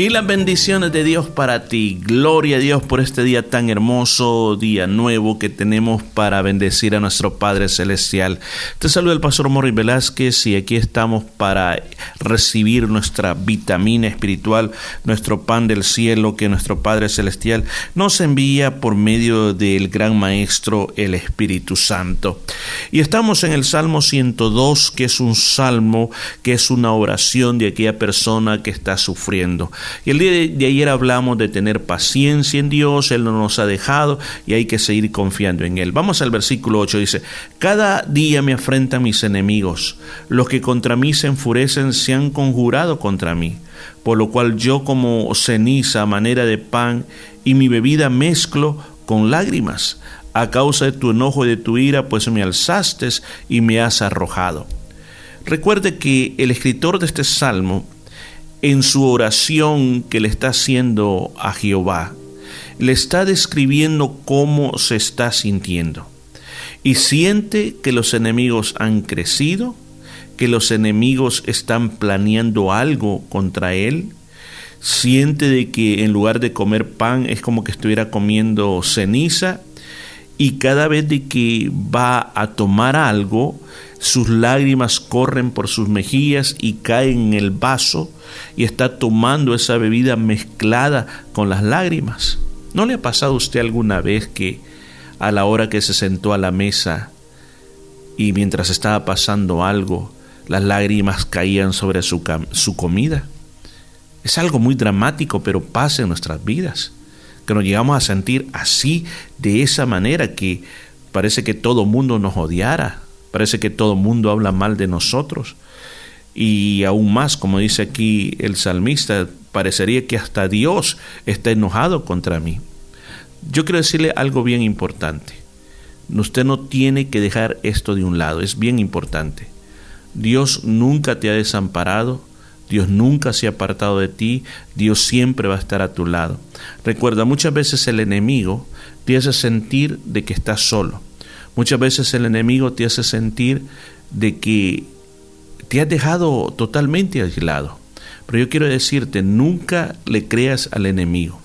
Y las bendiciones de Dios para ti. Gloria a Dios por este día tan hermoso, día nuevo que tenemos para bendecir a nuestro Padre Celestial. Te saluda el Pastor Morris Velázquez y aquí estamos para recibir nuestra vitamina espiritual, nuestro pan del cielo que nuestro Padre Celestial nos envía por medio del gran Maestro, el Espíritu Santo. Y estamos en el Salmo 102, que es un salmo, que es una oración de aquella persona que está sufriendo. Y el día de, ayer hablamos de tener paciencia en Dios, Él no nos ha dejado y hay que seguir confiando en Él. Vamos al versículo 8, dice, cada día me afrentan mis enemigos, los que contra mí se enfurecen se han conjurado contra mí, por lo cual yo como ceniza a manera de pan y mi bebida mezclo con lágrimas, a causa de tu enojo y de tu ira, pues me alzaste y me has arrojado. Recuerde que el escritor de este salmo en su oración que le está haciendo a Jehová, le está describiendo cómo se está sintiendo. Y siente que los enemigos han crecido, que los enemigos están planeando algo contra él. Siente de que en lugar de comer pan es como que estuviera comiendo ceniza y cada vez de que va a tomar algo, sus lágrimas corren por sus mejillas y caen en el vaso y está tomando esa bebida mezclada con las lágrimas. ¿No le ha pasado a usted alguna vez que a la hora que se sentó a la mesa y mientras estaba pasando algo, las lágrimas caían sobre su, su comida? Es algo muy dramático, pero pasa en nuestras vidas que nos llegamos a sentir así, de esa manera, que parece que todo mundo nos odiara, parece que todo mundo habla mal de nosotros. Y aún más, como dice aquí el salmista, parecería que hasta Dios está enojado contra mí. Yo quiero decirle algo bien importante. Usted no tiene que dejar esto de un lado, es bien importante. Dios nunca te ha desamparado, Dios nunca se ha apartado de ti, Dios siempre va a estar a tu lado. Recuerda, muchas veces el enemigo te hace sentir de que estás solo. Muchas veces el enemigo te hace sentir de que te has dejado totalmente aislado. Pero yo quiero decirte, nunca le creas al enemigo.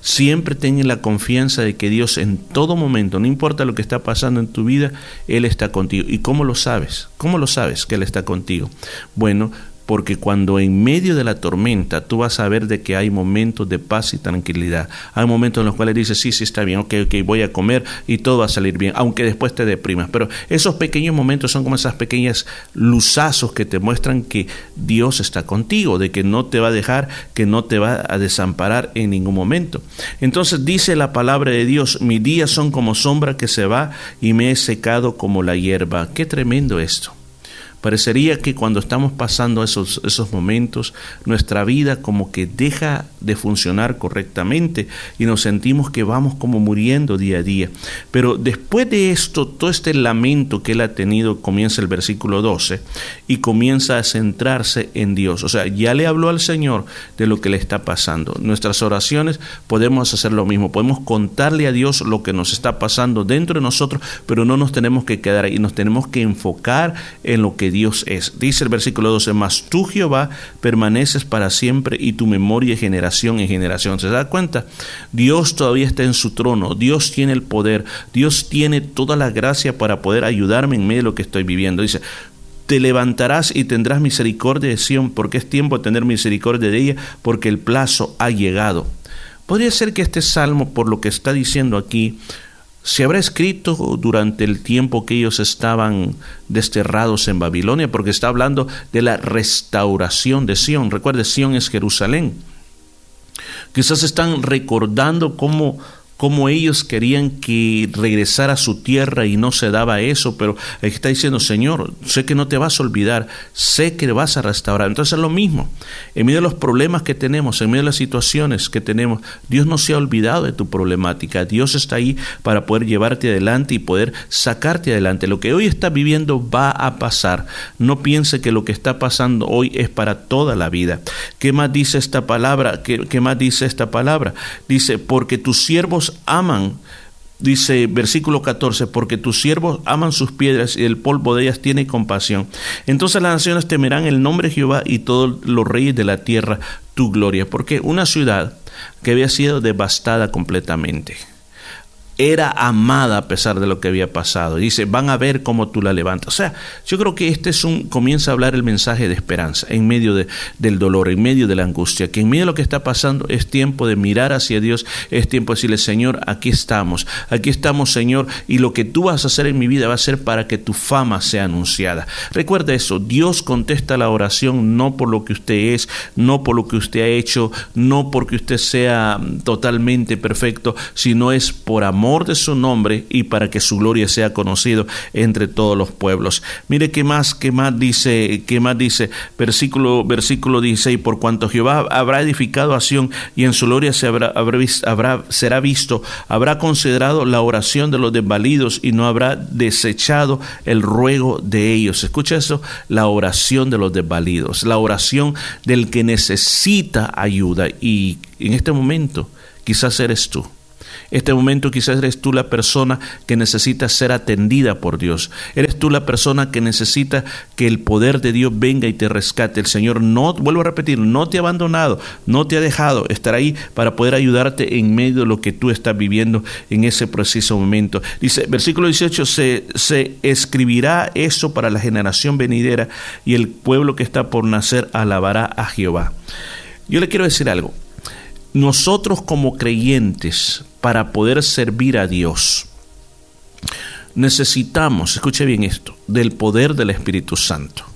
Siempre ten la confianza de que Dios en todo momento, no importa lo que está pasando en tu vida, Él está contigo. ¿Y cómo lo sabes? ¿Cómo lo sabes que Él está contigo? Bueno, porque cuando en medio de la tormenta tú vas a ver de que hay momentos de paz y tranquilidad. Hay momentos en los cuales dices, sí, sí, está bien, ok, ok, voy a comer y todo va a salir bien, aunque después te deprimas. Pero esos pequeños momentos son como esas pequeñas luzazos que te muestran que Dios está contigo, de que no te va a dejar, que no te va a desamparar en ningún momento. Entonces dice la palabra de Dios, mis días son como sombra que se va y me he secado como la hierba. Qué tremendo esto. Parecería que cuando estamos pasando esos, esos momentos, nuestra vida como que deja de funcionar correctamente y nos sentimos que vamos como muriendo día a día. Pero después de esto, todo este lamento que él ha tenido, comienza el versículo 12 y comienza a centrarse en Dios. O sea, ya le habló al Señor de lo que le está pasando. Nuestras oraciones podemos hacer lo mismo, podemos contarle a Dios lo que nos está pasando dentro de nosotros, pero no nos tenemos que quedar ahí, nos tenemos que enfocar en lo que Dios es. Dice el versículo 12, mas tú Jehová permaneces para siempre y tu memoria generación en generación. ¿Se da cuenta? Dios todavía está en su trono, Dios tiene el poder, Dios tiene toda la gracia para poder ayudarme en medio de lo que estoy viviendo. Dice, te levantarás y tendrás misericordia de Sión, porque es tiempo de tener misericordia de ella, porque el plazo ha llegado. Podría ser que este salmo, por lo que está diciendo aquí, se habrá escrito durante el tiempo que ellos estaban desterrados en Babilonia, porque está hablando de la restauración de Sión. Recuerde, Sión es Jerusalén. Quizás están recordando cómo cómo ellos querían que regresara a su tierra y no se daba eso, pero está diciendo, Señor, sé que no te vas a olvidar, sé que vas a restaurar. Entonces es lo mismo, en medio de los problemas que tenemos, en medio de las situaciones que tenemos, Dios no se ha olvidado de tu problemática, Dios está ahí para poder llevarte adelante y poder sacarte adelante. Lo que hoy estás viviendo va a pasar. No piense que lo que está pasando hoy es para toda la vida. ¿Qué más dice esta palabra? ¿Qué, qué más dice esta palabra? Dice, porque tus siervos aman, dice versículo 14, porque tus siervos aman sus piedras y el polvo de ellas tiene compasión. Entonces las naciones temerán el nombre de Jehová y todos los reyes de la tierra tu gloria, porque una ciudad que había sido devastada completamente era amada a pesar de lo que había pasado. Dice, van a ver cómo tú la levantas. O sea, yo creo que este es un, comienza a hablar el mensaje de esperanza en medio de, del dolor, en medio de la angustia, que en medio de lo que está pasando es tiempo de mirar hacia Dios, es tiempo de decirle, Señor, aquí estamos, aquí estamos, Señor, y lo que tú vas a hacer en mi vida va a ser para que tu fama sea anunciada. Recuerda eso, Dios contesta la oración no por lo que usted es, no por lo que usted ha hecho, no porque usted sea totalmente perfecto, sino es por amor de su nombre y para que su gloria sea conocido entre todos los pueblos. Mire qué más, qué más dice, qué más dice, versículo, versículo 16, por cuanto Jehová habrá edificado a Sión y en su gloria se habrá, será visto, habrá considerado la oración de los desvalidos y no habrá desechado el ruego de ellos. Escucha eso, la oración de los desvalidos, la oración del que necesita ayuda y en este momento quizás eres tú este momento quizás eres tú la persona que necesita ser atendida por Dios. Eres tú la persona que necesita que el poder de Dios venga y te rescate. El Señor no, vuelvo a repetir, no te ha abandonado, no te ha dejado estar ahí para poder ayudarte en medio de lo que tú estás viviendo en ese preciso momento. Dice, versículo 18, se, se escribirá eso para la generación venidera y el pueblo que está por nacer alabará a Jehová. Yo le quiero decir algo. Nosotros como creyentes para poder servir a Dios. Necesitamos, escuche bien esto, del poder del Espíritu Santo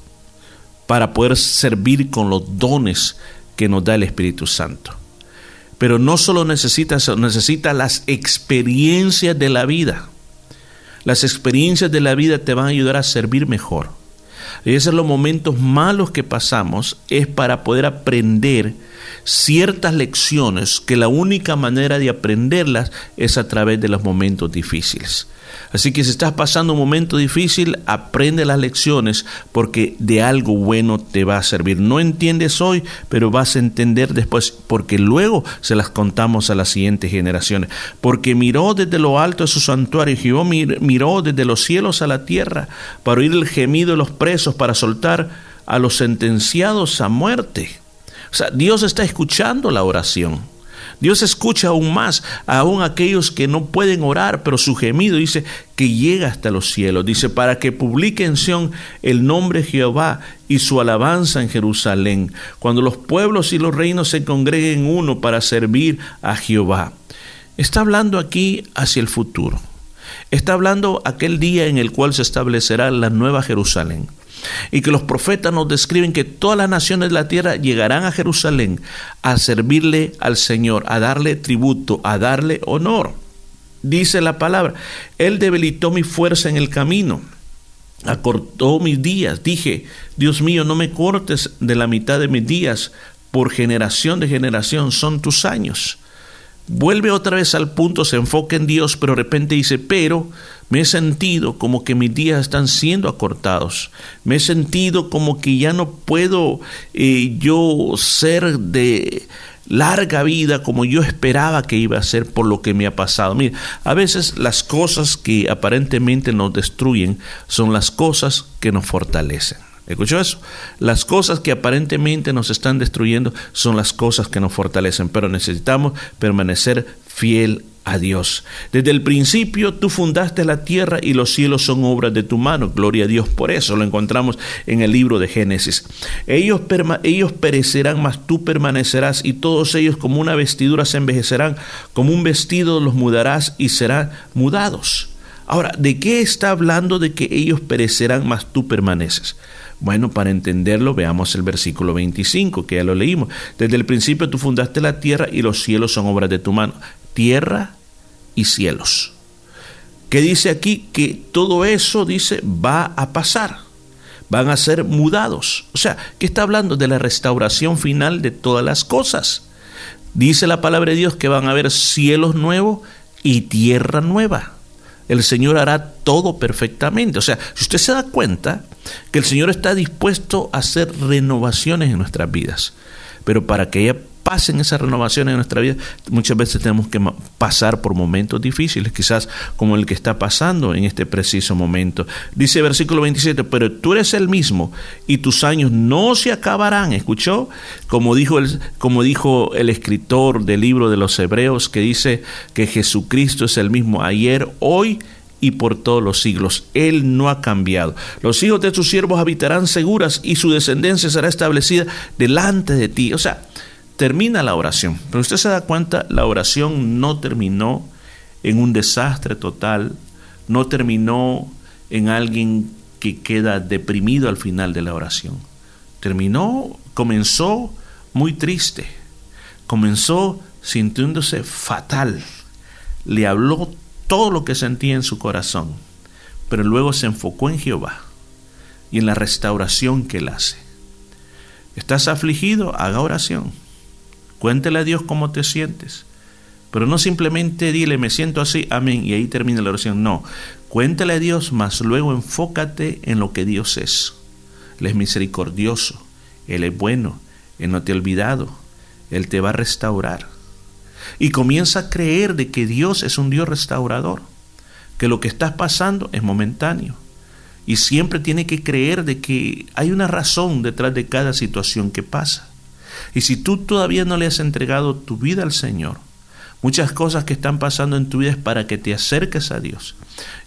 para poder servir con los dones que nos da el Espíritu Santo. Pero no solo necesita necesita las experiencias de la vida. Las experiencias de la vida te van a ayudar a servir mejor. Y esos los momentos malos que pasamos, es para poder aprender ciertas lecciones que la única manera de aprenderlas es a través de los momentos difíciles. Así que si estás pasando un momento difícil, aprende las lecciones porque de algo bueno te va a servir. No entiendes hoy, pero vas a entender después porque luego se las contamos a las siguientes generaciones. Porque miró desde lo alto de su santuario, Jehová miró desde los cielos a la tierra para oír el gemido de los presos, para soltar a los sentenciados a muerte. Dios está escuchando la oración. Dios escucha aún más, aún aquellos que no pueden orar, pero su gemido dice que llega hasta los cielos. Dice, para que publique en Sión el nombre de Jehová y su alabanza en Jerusalén, cuando los pueblos y los reinos se congreguen uno para servir a Jehová. Está hablando aquí hacia el futuro. Está hablando aquel día en el cual se establecerá la nueva Jerusalén y que los profetas nos describen que todas las naciones de la tierra llegarán a Jerusalén a servirle al Señor, a darle tributo, a darle honor. Dice la palabra, Él debilitó mi fuerza en el camino, acortó mis días. Dije, Dios mío, no me cortes de la mitad de mis días, por generación de generación son tus años vuelve otra vez al punto, se enfoca en Dios, pero de repente dice, pero me he sentido como que mis días están siendo acortados, me he sentido como que ya no puedo eh, yo ser de larga vida como yo esperaba que iba a ser por lo que me ha pasado. Mira, a veces las cosas que aparentemente nos destruyen son las cosas que nos fortalecen. ¿Escuchó eso? Las cosas que aparentemente nos están destruyendo son las cosas que nos fortalecen, pero necesitamos permanecer fiel a Dios. Desde el principio tú fundaste la tierra y los cielos son obras de tu mano. Gloria a Dios por eso. Lo encontramos en el libro de Génesis. Ellos, ellos perecerán, mas tú permanecerás y todos ellos como una vestidura se envejecerán, como un vestido los mudarás y serán mudados. Ahora, ¿de qué está hablando de que ellos perecerán, mas tú permaneces? Bueno, para entenderlo, veamos el versículo 25, que ya lo leímos. Desde el principio tú fundaste la tierra y los cielos son obras de tu mano. Tierra y cielos. ¿Qué dice aquí? Que todo eso, dice, va a pasar. Van a ser mudados. O sea, ¿qué está hablando de la restauración final de todas las cosas. Dice la palabra de Dios que van a haber cielos nuevos y tierra nueva el Señor hará todo perfectamente. O sea, si usted se da cuenta que el Señor está dispuesto a hacer renovaciones en nuestras vidas, pero para que haya pasen esas renovaciones en nuestra vida, muchas veces tenemos que pasar por momentos difíciles, quizás como el que está pasando en este preciso momento. Dice versículo 27, pero tú eres el mismo y tus años no se acabarán. ¿Escuchó? Como dijo el, como dijo el escritor del libro de los Hebreos que dice que Jesucristo es el mismo ayer, hoy y por todos los siglos. Él no ha cambiado. Los hijos de tus siervos habitarán seguras y su descendencia será establecida delante de ti. O sea, termina la oración. Pero usted se da cuenta, la oración no terminó en un desastre total, no terminó en alguien que queda deprimido al final de la oración. Terminó, comenzó muy triste, comenzó sintiéndose fatal, le habló todo lo que sentía en su corazón, pero luego se enfocó en Jehová y en la restauración que él hace. ¿Estás afligido? Haga oración. Cuéntele a Dios cómo te sientes. Pero no simplemente dile, me siento así, amén, y ahí termina la oración. No, cuéntale a Dios, mas luego enfócate en lo que Dios es. Él es misericordioso, Él es bueno, Él no te ha olvidado, Él te va a restaurar y comienza a creer de que Dios es un Dios restaurador, que lo que estás pasando es momentáneo. Y siempre tiene que creer de que hay una razón detrás de cada situación que pasa. Y si tú todavía no le has entregado tu vida al Señor, muchas cosas que están pasando en tu vida es para que te acerques a Dios.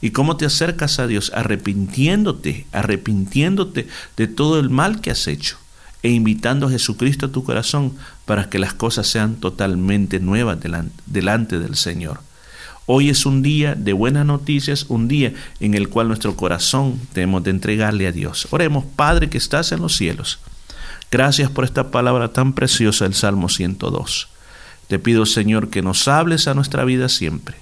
¿Y cómo te acercas a Dios? Arrepintiéndote, arrepintiéndote de todo el mal que has hecho e invitando a Jesucristo a tu corazón para que las cosas sean totalmente nuevas delante, del Señor. Hoy es un día de buenas noticias, un día en el cual nuestro corazón tenemos de entregarle a Dios. Oremos, Padre que estás en los cielos. Gracias por esta palabra tan preciosa del Salmo 102. Te pido, Señor, que nos hables a nuestra vida siempre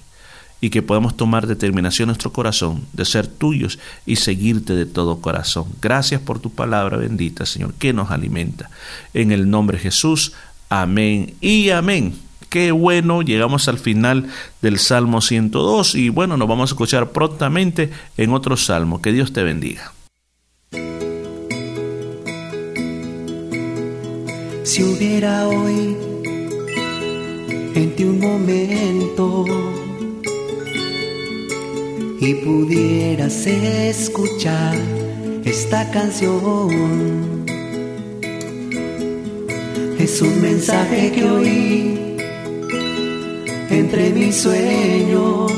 y que podamos tomar determinación en nuestro corazón de ser tuyos y seguirte de todo corazón. Gracias por tu palabra bendita, Señor, que nos alimenta. En el nombre de Jesús, amén y amén. Qué bueno, llegamos al final del Salmo 102 y bueno, nos vamos a escuchar prontamente en otro salmo. Que Dios te bendiga. Si hubiera hoy en ti un momento y pudieras escuchar esta canción. Es un mensaje que oí entre mis sueños.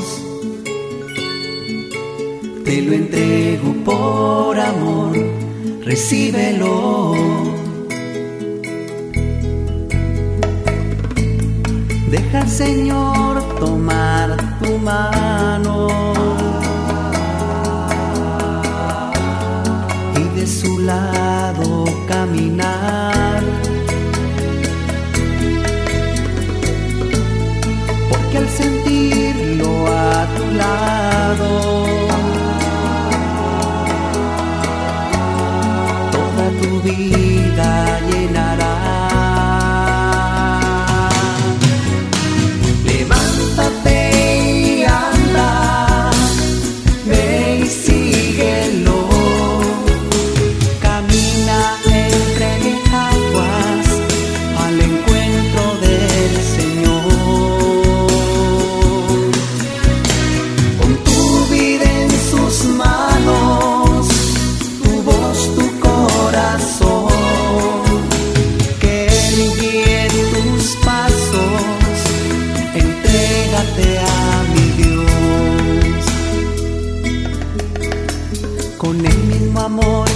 Te lo entrego por amor, recíbelo. Deja al Señor tomar tu mano.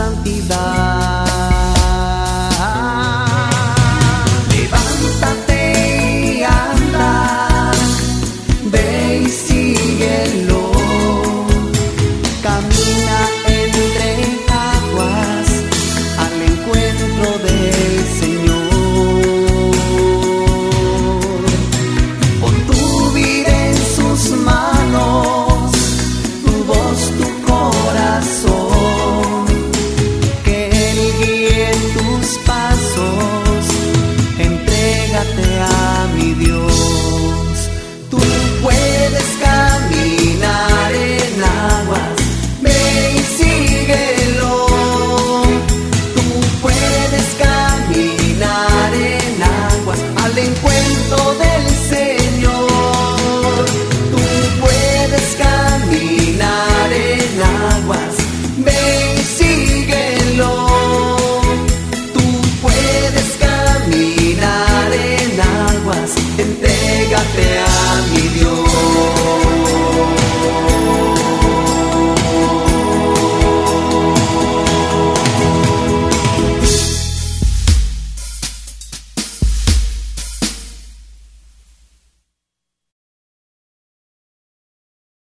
santidad.